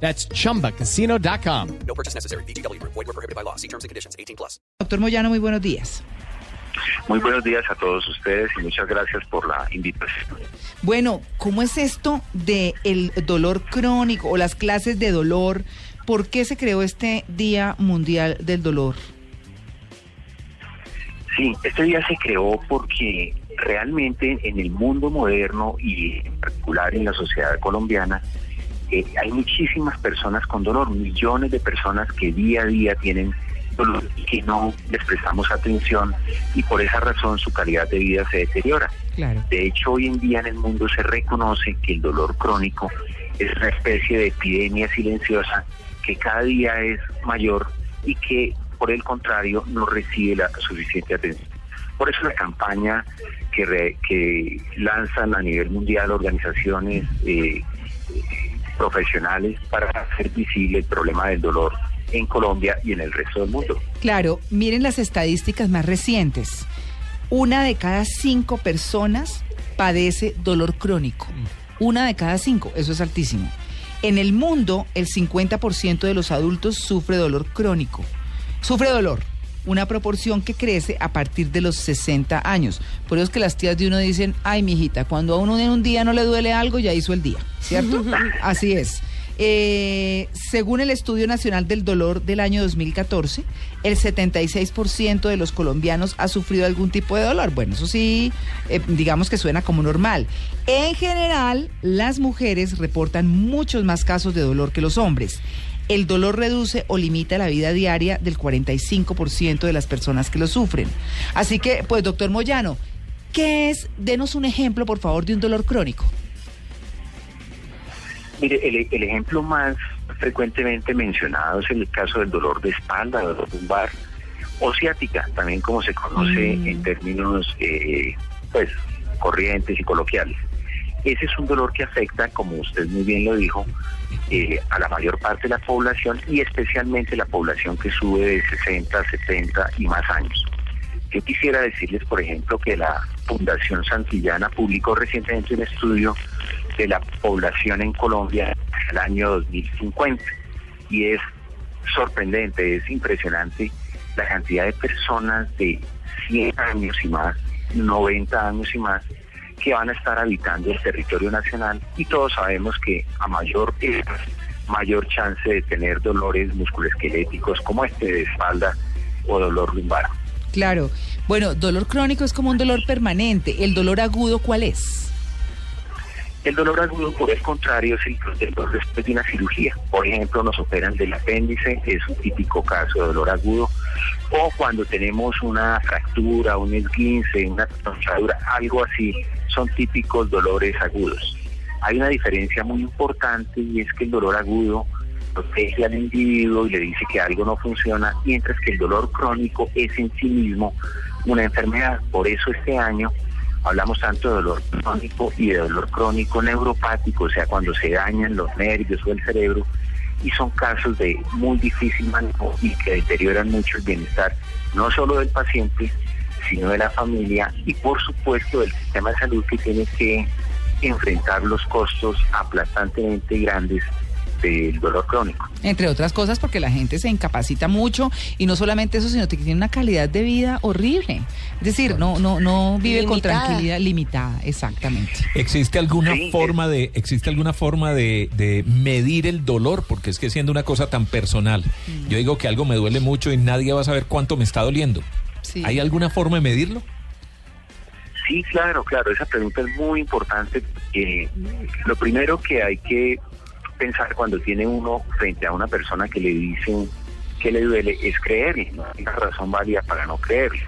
That's chumbacasino.com. No purchase necessary. BGW. Void were prohibited by law. See terms and conditions. 18 plus. Doctor Moyano, muy buenos días. Muy buenos días a todos ustedes y muchas gracias por la invitación. Bueno, ¿cómo es esto de el dolor crónico o las clases de dolor? ¿Por qué se creó este Día Mundial del Dolor? Sí, este día se creó porque realmente en el mundo moderno y en particular en la sociedad colombiana eh, hay muchísimas personas con dolor, millones de personas que día a día tienen dolor y que no les prestamos atención y por esa razón su calidad de vida se deteriora. Claro. De hecho, hoy en día en el mundo se reconoce que el dolor crónico es una especie de epidemia silenciosa que cada día es mayor y que, por el contrario, no recibe la suficiente atención. Por eso la campaña que, re- que lanzan a nivel mundial organizaciones eh, profesionales para hacer visible el problema del dolor en Colombia y en el resto del mundo. Claro, miren las estadísticas más recientes. Una de cada cinco personas padece dolor crónico. Una de cada cinco, eso es altísimo. En el mundo, el 50% de los adultos sufre dolor crónico. Sufre dolor, una proporción que crece a partir de los 60 años. Por eso es que las tías de uno dicen, ay, mijita, cuando a uno en un día no le duele algo, ya hizo el día, ¿cierto? Así es. Eh, según el Estudio Nacional del Dolor del año 2014, el 76% de los colombianos ha sufrido algún tipo de dolor. Bueno, eso sí, eh, digamos que suena como normal. En general, las mujeres reportan muchos más casos de dolor que los hombres. El dolor reduce o limita la vida diaria del 45% de las personas que lo sufren. Así que, pues, doctor Moyano, ¿qué es? Denos un ejemplo, por favor, de un dolor crónico. Mire, el, el ejemplo más frecuentemente mencionado es el caso del dolor de espalda, dolor lumbar o ciática, también como se conoce Mm. en términos eh, pues corrientes y coloquiales. Ese es un dolor que afecta, como usted muy bien lo dijo, eh, a la mayor parte de la población y especialmente la población que sube de 60, 70 y más años. Yo quisiera decirles, por ejemplo, que la Fundación Santillana publicó recientemente un estudio de la población en Colombia el año 2050 y es sorprendente, es impresionante la cantidad de personas de 100 años y más, 90 años y más, que van a estar habitando el territorio nacional y todos sabemos que a mayor edad, mayor chance de tener dolores musculoesqueléticos como este de espalda o dolor lumbar. Claro. Bueno, dolor crónico es como un dolor permanente. ¿El dolor agudo cuál es? El dolor agudo, por el contrario, es el dolor después de una cirugía. Por ejemplo, nos operan del apéndice, es un típico caso de dolor agudo. O cuando tenemos una fractura, un esguince, una tronchadura, algo así, son típicos dolores agudos. Hay una diferencia muy importante y es que el dolor agudo protege al individuo y le dice que algo no funciona, mientras que el dolor crónico es en sí mismo una enfermedad. Por eso este año hablamos tanto de dolor crónico y de dolor crónico neuropático, o sea, cuando se dañan los nervios o el cerebro, y son casos de muy difícil manejo y que deterioran mucho el bienestar, no solo del paciente, sino de la familia y por supuesto del sistema de salud que tiene que enfrentar los costos aplastantemente grandes del dolor crónico. Entre otras cosas porque la gente se incapacita mucho y no solamente eso, sino que tiene una calidad de vida horrible. Es decir, no, no, no vive con tranquilidad limitada, exactamente. ¿Existe alguna Sí, forma de existe alguna forma de, de medir el dolor? Porque es que siendo una cosa tan personal, yo digo que algo me duele mucho y nadie va a saber cuánto me está doliendo. Sí. ¿Hay alguna forma de medirlo? Sí, claro, claro, esa pregunta es muy importante. porque lo primero que hay que pensar cuando tiene uno frente a una persona que le dicen que le duele es creerle, no hay una razón válida para no creerle.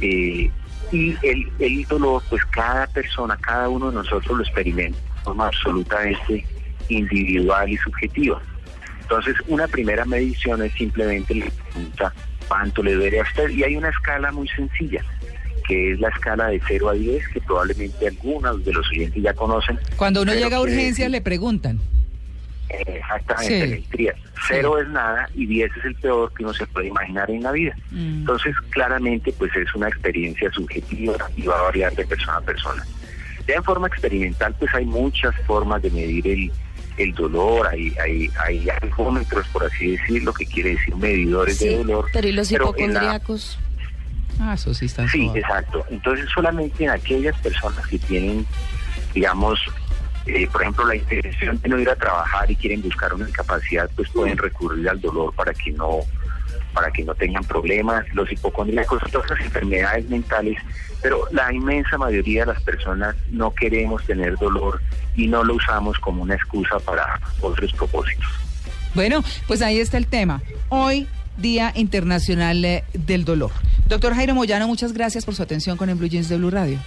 Eh, y el, el dolor, pues cada persona, cada uno de nosotros lo experimenta de forma absolutamente individual y subjetiva. Entonces, una primera medición es simplemente la pregunta cuánto le duele a usted. Y hay una escala muy sencilla, que es la escala de 0 a 10, que probablemente algunos de los oyentes ya conocen. Cuando uno llega a urgencias le preguntan. Eh, Exactamente, Sí. en el trias. Cero es nada y 10 es el peor que uno se puede imaginar en la vida. Mm. Entonces, claramente, pues es una experiencia subjetiva y va a variar de persona a persona. Ya en forma experimental, pues hay muchas formas de medir el, el dolor, hay, hay, hay algómetros, por así decirlo, que quiere decir medidores de dolor. pero ¿y los hipocondríacos? Ah, eso sí está Sí, exacto. Entonces solamente en aquellas personas que tienen, digamos, eh, por ejemplo, la intención de no ir a trabajar y quieren buscar una incapacidad, pues pueden recurrir al dolor para que no para que no tengan problemas. Los hipocondríacos, todas las enfermedades mentales, pero la inmensa mayoría de las personas no queremos tener dolor y no lo usamos como una excusa para otros propósitos. Bueno, pues ahí está el tema. Hoy, Día Internacional eh, del Dolor. Doctor Jairo Moyano, muchas gracias por su atención con el Blue Jeans de Blue Radio.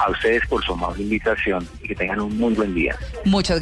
A ustedes por su amable invitación y que tengan un muy buen día. Muchas